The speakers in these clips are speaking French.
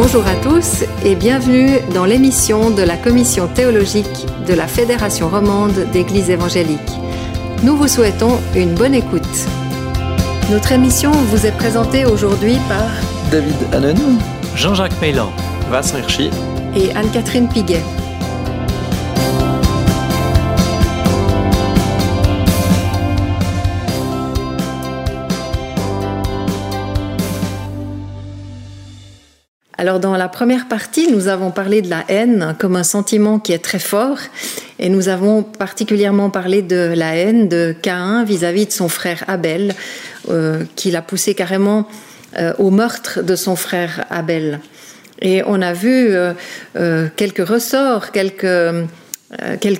Bonjour à tous et bienvenue dans l'émission de la Commission théologique de la Fédération romande d'Églises évangéliques. Nous vous souhaitons une bonne écoute. Notre émission vous est présentée aujourd'hui par David Allen, Jean-Jacques Peylan, Vincent Hirschi et Anne-Catherine Piguet. Alors dans la première partie, nous avons parlé de la haine comme un sentiment qui est très fort et nous avons particulièrement parlé de la haine de Caïn vis-à-vis de son frère Abel, euh, qui l'a poussé carrément euh, au meurtre de son frère Abel. Et on a vu euh, quelques ressorts, quelques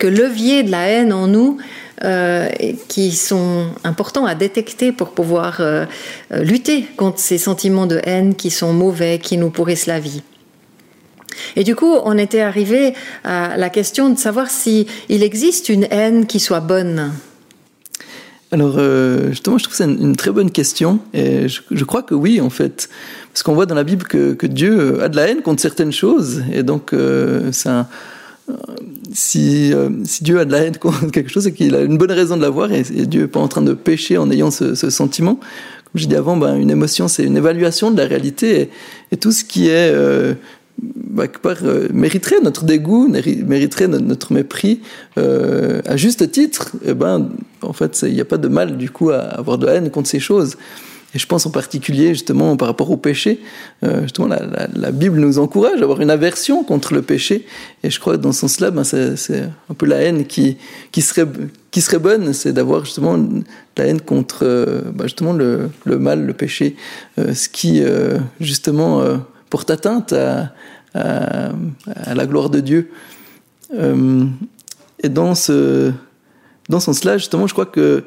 leviers de la haine en nous euh, qui sont importants à détecter pour pouvoir euh, lutter contre ces sentiments de haine qui sont mauvais, qui nous pourrissent la vie. Et du coup, on était arrivé à la question de savoir si existe une haine qui soit bonne. Alors, euh, justement, je trouve que c'est une, très bonne question. Et je, crois que oui, en fait. Parce qu'on voit dans la Bible que, que, Dieu a de la haine contre certaines choses. Et donc, euh, c'est un, si, euh, si, Dieu a de la haine contre quelque chose, c'est qu'il a une bonne raison de l'avoir et, Dieu n'est pas en train de pécher en ayant ce, ce sentiment. Comme je dis avant, ben, une émotion, c'est une évaluation de la réalité et, tout ce qui est euh, bah, part, euh, mériterait notre dégoût, mériterait notre, mépris euh, à juste titre. Et ben, en fait, il n'y a pas de mal du coup à avoir de la haine contre ces choses. Et je pense en particulier justement par rapport au péché, euh, justement la, la, la, Bible nous encourage à avoir une aversion contre le péché. Et je crois dans ce sens-là, ben, c'est un peu la haine qui, qui, serait, qui serait bonne, c'est d'avoir justement la haine contre euh, ben, justement le, le, mal, le péché, euh, ce qui euh, justement euh, porte atteinte à, à, à, la gloire de Dieu. et dans ce, dans ce sens-là, justement, je crois que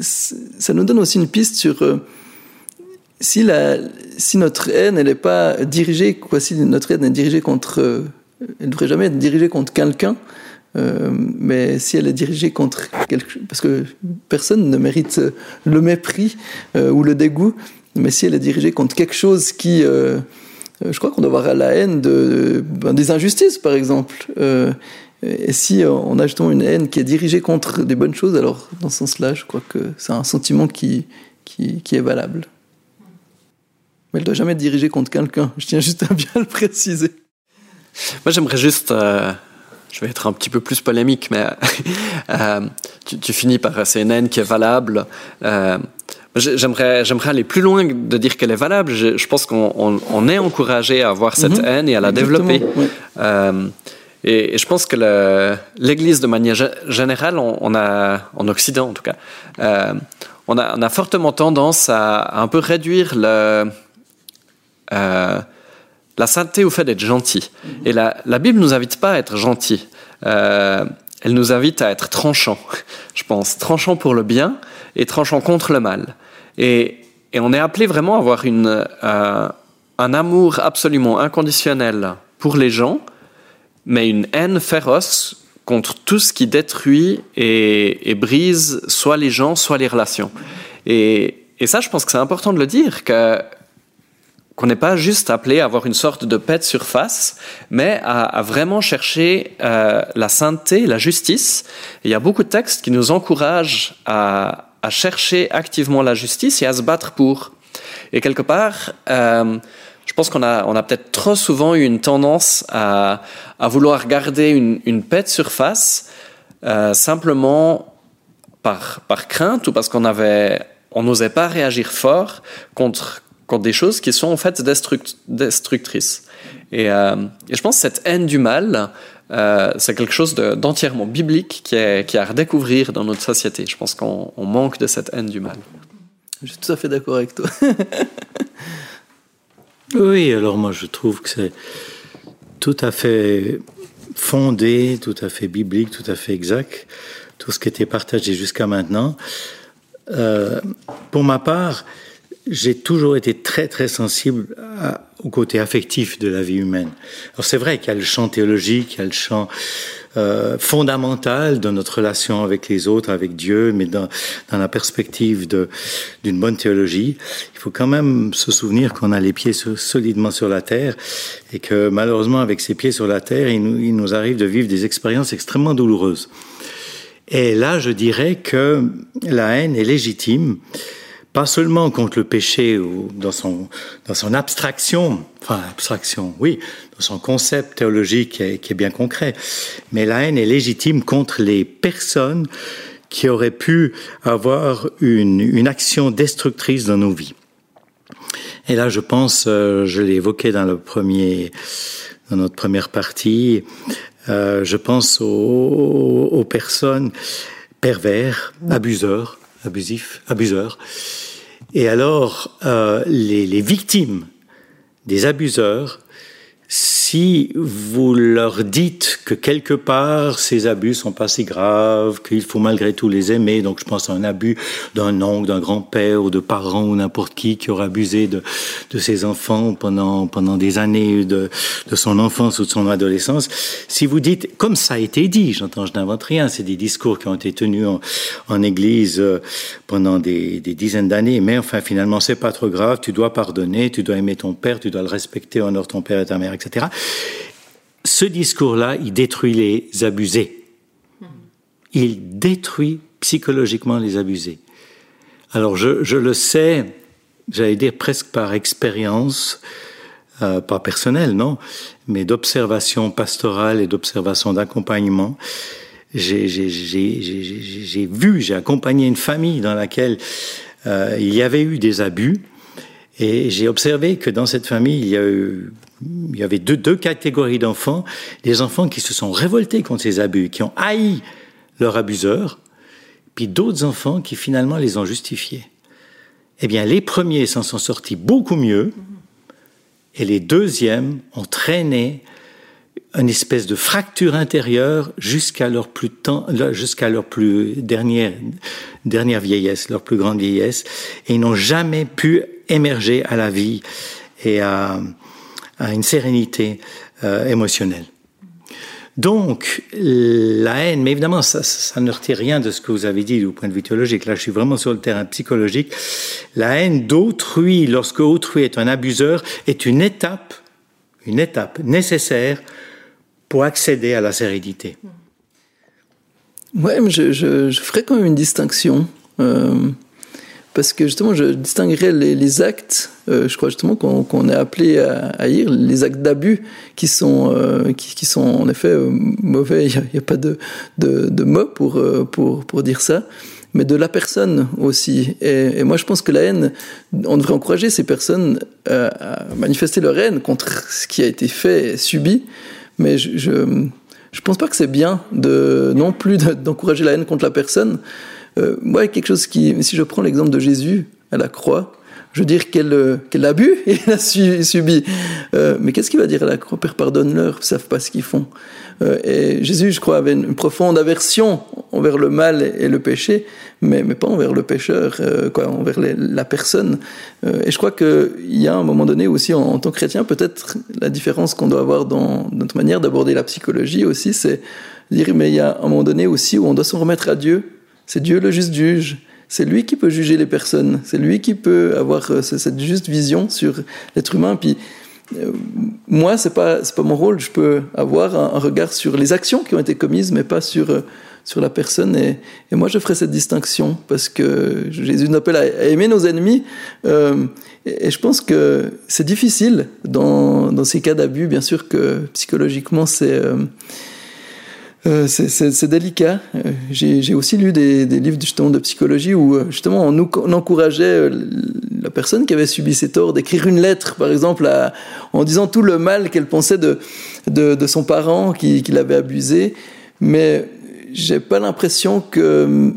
ça nous donne aussi une piste sur si, la, si notre haine elle n'est pas dirigée, quoi, si notre haine est dirigée contre, euh, elle ne devrait jamais être dirigée contre quelqu'un, euh, mais si elle est dirigée contre quelque, parce que personne ne mérite le mépris euh, ou le dégoût, mais si elle est dirigée contre quelque chose qui, euh, je crois qu'on doit avoir la haine de, ben, des injustices, par exemple. Euh, et si on a justement une haine qui est dirigée contre des bonnes choses, alors dans ce sens-là, je crois que c'est un sentiment qui, qui, qui est valable mais elle doit jamais être dirigée contre quelqu'un. Je tiens juste à bien le préciser. Moi, j'aimerais juste, euh, je vais être un petit peu plus polémique, mais euh, tu, tu, finis par c'est une haine qui est valable. Euh, j'aimerais, j'aimerais aller plus loin de dire qu'elle est valable. Je, je pense qu'on on, on est encouragé à avoir cette mm -hmm. haine et à la Exactement, développer. Oui. Euh, et, et, je pense que l'Église, de manière générale, on, on, a, en Occident en tout cas, euh, on, a, on a fortement tendance à, à un peu réduire le, euh, la sainteté au fait d'être gentil. Et la, la Bible nous invite pas à être gentil. Euh, elle nous invite à être tranchant, je pense, tranchant pour le bien et tranchant contre le mal. Et, et on est appelé vraiment à avoir une, euh, un amour absolument inconditionnel pour les gens, mais une haine féroce contre tout ce qui détruit et, et brise soit les gens, soit les relations. Et, et ça, je pense que c'est important de le dire, que qu'on n'est pas juste appelé à avoir une sorte de paix de surface, mais à, vraiment chercher euh, la sainteté, la justice. Il y a beaucoup de textes qui nous encouragent à, chercher activement la justice et à se battre pour. Et quelque part, euh, je pense qu'on a, peut-être trop souvent eu une tendance à, vouloir garder une, paix de surface euh, simplement par, par crainte ou parce qu'on avait on n'osait pas réagir fort contre contre des choses qui sont en fait destruct destructrices. Et, euh, et, je pense que cette haine du mal, euh, c'est quelque chose d'entièrement de, biblique qui est, qui est, à redécouvrir dans notre société. Je pense qu'on manque de cette haine du mal. Je suis tout à fait d'accord avec toi. oui, alors moi je trouve que c'est tout à fait fondé, tout à fait biblique, tout à fait exact, tout ce qui était partagé jusqu'à maintenant. Euh, pour ma part, euh, j'ai toujours été très très sensible au côté affectif de la vie humaine. Alors c'est vrai qu'il y a le champ théologique, il y a le champ euh, fondamentale de notre relation avec les autres, avec Dieu, mais dans, dans la perspective d'une bonne théologie, il faut quand même se souvenir qu'on a les pieds solidement sur la terre et que malheureusement, avec ces pieds sur la terre, il nous, il nous arrive de vivre des expériences extrêmement douloureuses. Et là, je dirais que la haine est légitime pas seulement contre le péché ou dans son, dans son abstraction, enfin abstraction, oui, dans son concept théologique qui est, bien concret, mais la haine est légitime contre les personnes qui auraient pu avoir une, une action destructrice dans nos vies. Et là, je pense, euh, je l'ai évoqué dans le premier, dans notre première partie, euh, je pense aux, aux personnes pervers, abuseurs, abusifs, abuseurs. Et alors, euh, les, victimes des abuseurs si vous leur dites que quelque part ces abus sont pas si graves, qu'il faut malgré tout les aimer, donc je pense à un abus d'un oncle, d'un grand-père ou de parents ou n'importe qui qui aurait abusé de, de ses enfants pendant, pendant des années de, de son enfance ou de son adolescence, si vous dites, comme ça a été dit, j'entends, je n'invente rien, c'est des discours qui ont été tenus en, en église euh, pendant des, des dizaines d'années, mais enfin finalement c'est pas trop grave, tu dois pardonner, tu dois aimer ton père, tu dois le respecter, honore ton père et ta mère, etc. Ce discours-là, il détruit les abusés. Il détruit psychologiquement les abusés. Alors je, le sais, j'allais dire presque par expérience, euh, pas personnelle, non, mais d'observation pastorale et d'observation d'accompagnement. J'ai vu, j'ai accompagné une famille dans laquelle euh, il y avait eu des abus, et j'ai observé que dans cette famille, il y avait deux, catégories d'enfants. Des enfants qui se sont révoltés contre ces abus, qui ont haï leur abuseur, puis d'autres enfants qui finalement les ont justifiés. Eh bien, les premiers s'en sont sortis beaucoup mieux, et les deuxièmes ont traîné une espèce de fracture intérieure jusqu'à leur plus jusqu'à leur plus dernière, dernière vieillesse, leur plus grande vieillesse, et ils n'ont jamais pu émerger à la vie et à, une sérénité euh, émotionnelle. Donc, la haine, mais évidemment, ça, ne retire rien de ce que vous avez dit du point de vue théologique. Là, je suis vraiment sur le terrain psychologique. La haine d'autrui, lorsque autrui est un abuseur, est une étape, une étape nécessaire pour accéder à la sérénité. Ouais, mais je, ferais quand même une distinction. Euh, parce que justement, je distinguerais les, actes, euh, je crois justement qu'on qu est appelé à, à haïr, les actes d'abus qui sont, euh, qui, qui, sont en effet euh, mauvais, il n'y a, a, pas de, de, de mot pour, euh, pour, pour dire ça, mais de la personne aussi. Et, et, moi, je pense que la haine, on devrait encourager ces personnes à, à manifester leur haine contre ce qui a été fait et subi, mais je, je, je pense pas que c'est bien de non plus d'encourager la haine contre la personne, euh, moi, quelque chose qui, si je prends l'exemple de Jésus à la croix, je veux dire quel, quel abus il a su, subi. Euh, mais qu'est-ce qu'il va dire à la croix? Père, pardonne-leur, ils ne savent pas ce qu'ils font. Euh, et Jésus, je crois, avait une, profonde aversion envers le mal et, et le péché, mais, mais, pas envers le pécheur, euh, quoi, envers la personne. Euh, et je crois qu'il y a un moment donné aussi, en, en tant que chrétien, peut-être la différence qu'on doit avoir dans notre manière d'aborder la psychologie aussi, c'est dire, mais il y a un moment donné aussi où on doit s'en remettre à Dieu c'est Dieu le juste juge. C'est lui qui peut juger les personnes. C'est lui qui peut avoir euh, cette juste vision sur l'être humain. Puis euh, moi, c'est pas c'est pas mon rôle. Je peux avoir un, regard sur les actions qui ont été commises, mais pas sur euh, sur la personne. Et, moi, je ferai cette distinction parce que Jésus nous appelle à, aimer nos ennemis. Et, et, je pense que c'est difficile dans dans ces cas d'abus. Bien sûr que psychologiquement, c'est euh, c'est délicat. Euh, J'ai aussi lu des, des, livres justement de psychologie où euh, justement on, nous, on encourageait la personne qui avait subi ces torts d'écrire une lettre, par exemple, à, en disant tout le mal qu'elle pensait de, de, de, son parent qui, qui l'avait abusé. Mais j'ai pas l'impression que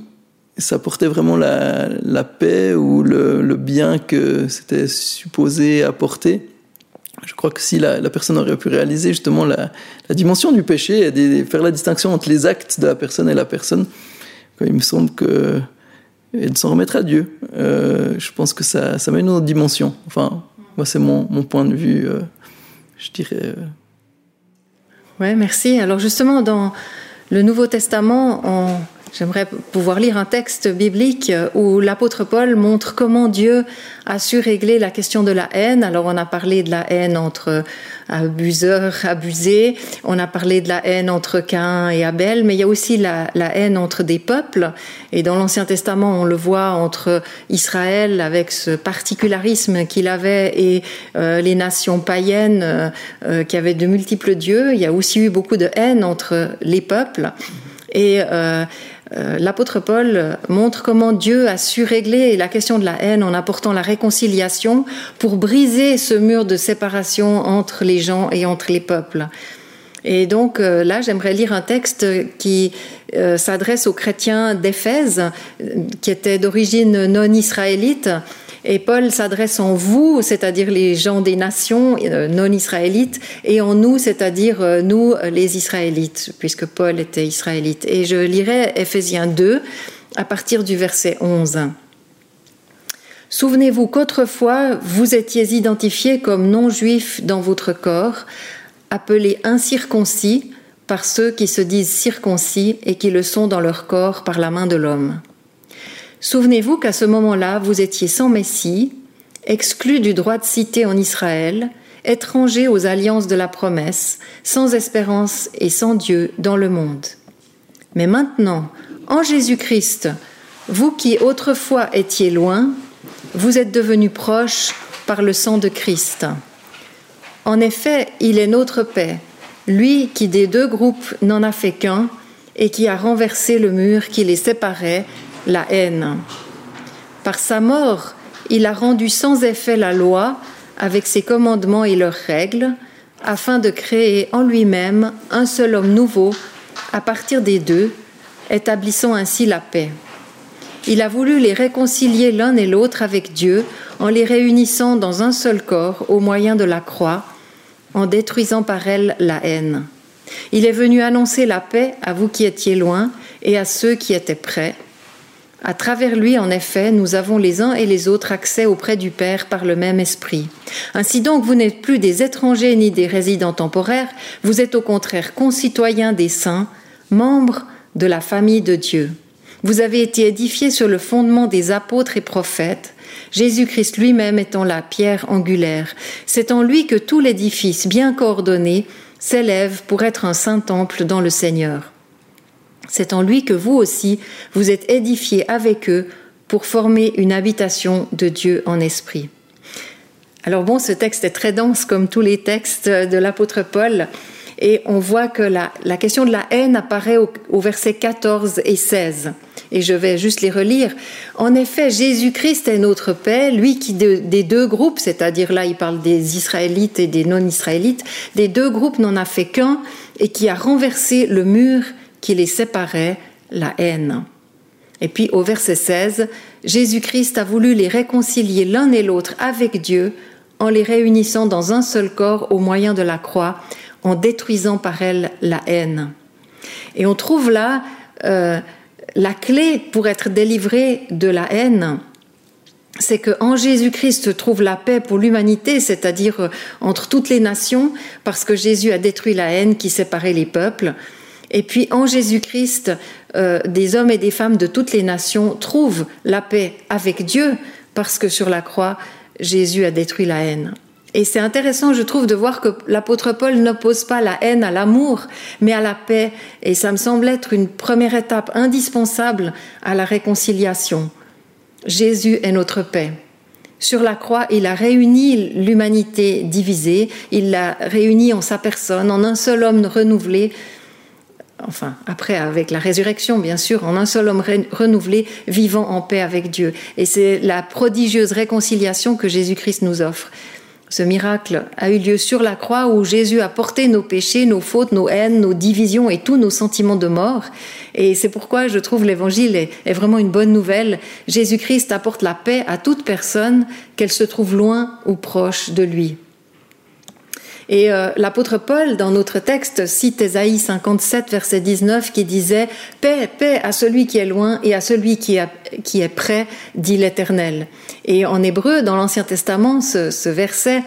ça portait vraiment la, la paix ou le, le bien que c'était supposé apporter. Je crois que si la, personne aurait pu réaliser justement la, dimension du péché et faire la distinction entre les actes de la personne et la personne, il me semble que et de s'en remettre à Dieu, euh, je pense que ça, met une autre dimension. Enfin, moi, c'est mon, point de vue, euh, je dirais. Euh... Oui, merci. Alors justement, dans le Nouveau Testament, on J'aimerais pouvoir lire un texte biblique où l'apôtre Paul montre comment Dieu a su régler la question de la haine. Alors on a parlé de la haine entre abuseurs, abusés, on a parlé de la haine entre Cain et Abel, mais il y a aussi la, haine entre des peuples. Et dans l'Ancien Testament, on le voit entre Israël avec ce particularisme qu'il avait et euh, les nations païennes euh, euh, qui avaient de multiples dieux. Il y a aussi eu beaucoup de haine entre les peuples. Et euh, euh, l'apôtre Paul montre comment Dieu a su régler la question de la haine en apportant la réconciliation pour briser ce mur de séparation entre les gens et entre les peuples. Et donc euh, là, j'aimerais lire un texte qui s'adresse aux chrétiens d'Éphèse, qui étaient d'origine non israélite, et Paul s'adresse en vous, c'est-à-dire les gens des nations euh, non israélites, et en nous, c'est-à-dire euh, nous, les Israélites, puisque Paul était israélite. Et je lirai Ephésiens 2 à partir du verset 11. Souvenez-vous qu'autrefois vous étiez identifiés comme non-juifs dans votre corps, appelés incirconcis par ceux qui se disent circoncis et qui le sont dans leur corps par la main de l'homme. Souvenez-vous qu'à ce moment-là, vous étiez sans Messie, exclu du droit de cité en Israël, étranger aux alliances de la promesse, sans espérance et sans Dieu dans le monde. Mais maintenant, en Jésus-Christ, vous qui autrefois étiez loin, vous êtes devenus proches par le sang de Christ. En effet, il est notre paix, lui qui des deux groupes n'en a fait qu'un, et qui a renversé le mur qui les séparait la haine. Par sa mort, il a rendu sans effet la loi avec ses commandements et leurs règles, afin de créer en lui-même un seul homme nouveau à partir des deux, établissant ainsi la paix. Il a voulu les réconcilier l'un et l'autre avec Dieu en les réunissant dans un seul corps au moyen de la croix, en détruisant par elle la haine. Il est venu annoncer la paix à vous qui étiez loin et à ceux qui étaient près. À travers lui, en effet, nous avons les uns et les autres accès auprès du Père par le même esprit. Ainsi donc, vous n'êtes plus des étrangers ni des résidents temporaires, vous êtes au contraire concitoyens des saints, membres de la famille de Dieu. Vous avez été édifiés sur le fondement des apôtres et prophètes, Jésus-Christ lui-même étant la pierre angulaire. C'est en lui que tout l'édifice bien coordonné s'élève pour être un saint temple dans le Seigneur. C'est en lui que vous aussi, vous êtes édifiés avec eux pour former une habitation de Dieu en esprit. Alors bon, ce texte est très dense comme tous les textes de l'apôtre Paul. Et on voit que la, question de la haine apparaît au, verset 14 et 16. Et je vais juste les relire. En effet, Jésus-Christ est notre paix, lui qui des deux groupes, c'est-à-dire là il parle des Israélites et des non-Israélites, des deux groupes n'en a fait qu'un et qui a renversé le mur qui les séparait, la haine. Et puis au verset 16, Jésus-Christ a voulu les réconcilier l'un et l'autre avec Dieu en les réunissant dans un seul corps au moyen de la croix, en détruisant par elle la haine. Et on trouve là euh, la clé pour être délivré de la haine, c'est que en Jésus-Christ se trouve la paix pour l'humanité, c'est-à-dire euh, entre toutes les nations, parce que Jésus a détruit la haine qui séparait les peuples. Et puis en Jésus-Christ, euh, des hommes et des femmes de toutes les nations trouvent la paix avec Dieu parce que sur la croix, Jésus a détruit la haine. Et c'est intéressant, je trouve, de voir que l'apôtre Paul n'oppose pas la haine à l'amour, mais à la paix. Et ça me semble être une première étape indispensable à la réconciliation. Jésus est notre paix. Sur la croix, il a réuni l'humanité divisée, il l'a réunie en sa personne, en un seul homme renouvelé, enfin après avec la résurrection bien sûr, en un seul homme renouvelé, vivant en paix avec Dieu. Et c'est la prodigieuse réconciliation que Jésus-Christ nous offre. Ce miracle a eu lieu sur la croix où Jésus a porté nos péchés, nos fautes, nos haines, nos divisions et tous nos sentiments de mort. Et c'est pourquoi je trouve l'évangile est, vraiment une bonne nouvelle. Jésus-Christ apporte la paix à toute personne, qu'elle se trouve loin ou proche de lui. Et euh, l'apôtre Paul, dans notre texte, cite Ésaïe 57, verset 19, qui disait Paix, paix à celui qui est loin et à celui qui est, qui est près, dit l'Éternel. Et en hébreu, dans l'Ancien Testament, ce, ce verset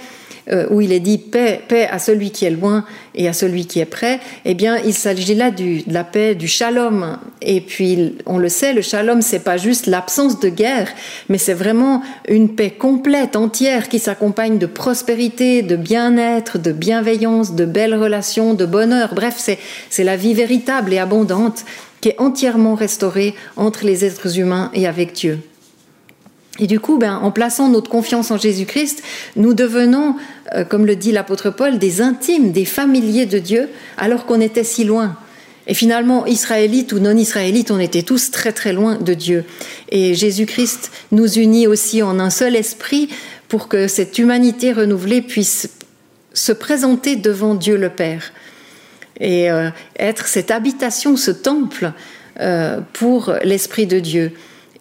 euh, où il est dit paix, paix à celui qui est loin et à celui qui est près, eh bien, il s'agit là du, de la paix, du shalom. Et puis, on le sait, le shalom, c'est pas juste l'absence de guerre, mais c'est vraiment une paix complète, entière, qui s'accompagne de prospérité, de bien-être, de bienveillance, de belles relations, de bonheur. Bref, c'est, c'est la vie véritable et abondante qui est entièrement restaurée entre les êtres humains et avec Dieu. Et du coup, ben, en plaçant notre confiance en Jésus-Christ, nous devenons, euh, comme le dit l'apôtre Paul, des intimes, des familiers de Dieu, alors qu'on était si loin. Et finalement, israélites ou non-israélites, on était tous très très loin de Dieu. Et Jésus-Christ nous unit aussi en un seul esprit pour que cette humanité renouvelée puisse se présenter devant Dieu le Père et euh, être cette habitation, ce temple euh, pour l'Esprit de Dieu.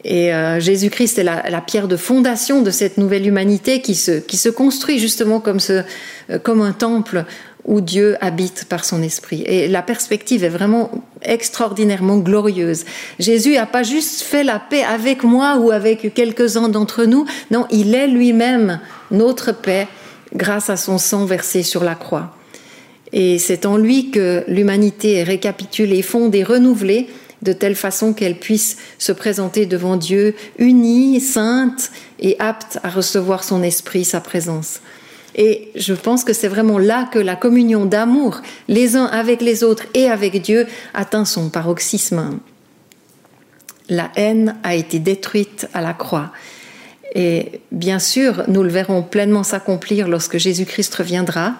Et euh, Jésus-Christ est la, la, pierre de fondation de cette nouvelle humanité qui se, qui se construit justement comme, ce, euh, comme un temple où Dieu habite par son esprit. Et la perspective est vraiment extraordinairement glorieuse. Jésus n'a pas juste fait la paix avec moi ou avec quelques-uns d'entre nous, non, il est lui-même notre paix grâce à son sang versé sur la croix. Et c'est en lui que l'humanité est récapitulée, fondée, renouvelée de telle façon qu'elle puisse se présenter devant Dieu unie, sainte et apte à recevoir son esprit, sa présence. Et je pense que c'est vraiment là que la communion d'amour, les uns avec les autres et avec Dieu, atteint son paroxysme. La haine a été détruite à la croix. Et bien sûr, nous le verrons pleinement s'accomplir lorsque Jésus-Christ reviendra.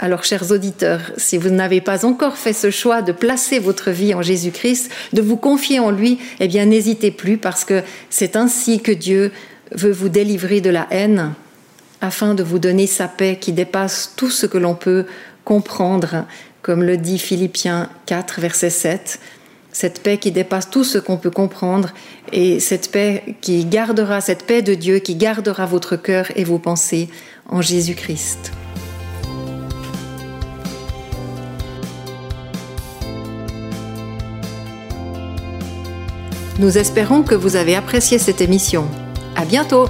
Alors, chers auditeurs, si vous n'avez pas encore fait ce choix de placer votre vie en Jésus-Christ, de vous confier en lui, eh bien, n'hésitez plus parce que c'est ainsi que Dieu veut vous délivrer de la haine afin de vous donner sa paix qui dépasse tout ce que l'on peut comprendre, comme le dit Philippiens 4, verset 7. Cette paix qui dépasse tout ce qu'on peut comprendre et cette paix qui gardera, cette paix de Dieu qui gardera votre cœur et vos pensées en Jésus-Christ. Nous espérons que vous avez apprécié cette émission. À bientôt!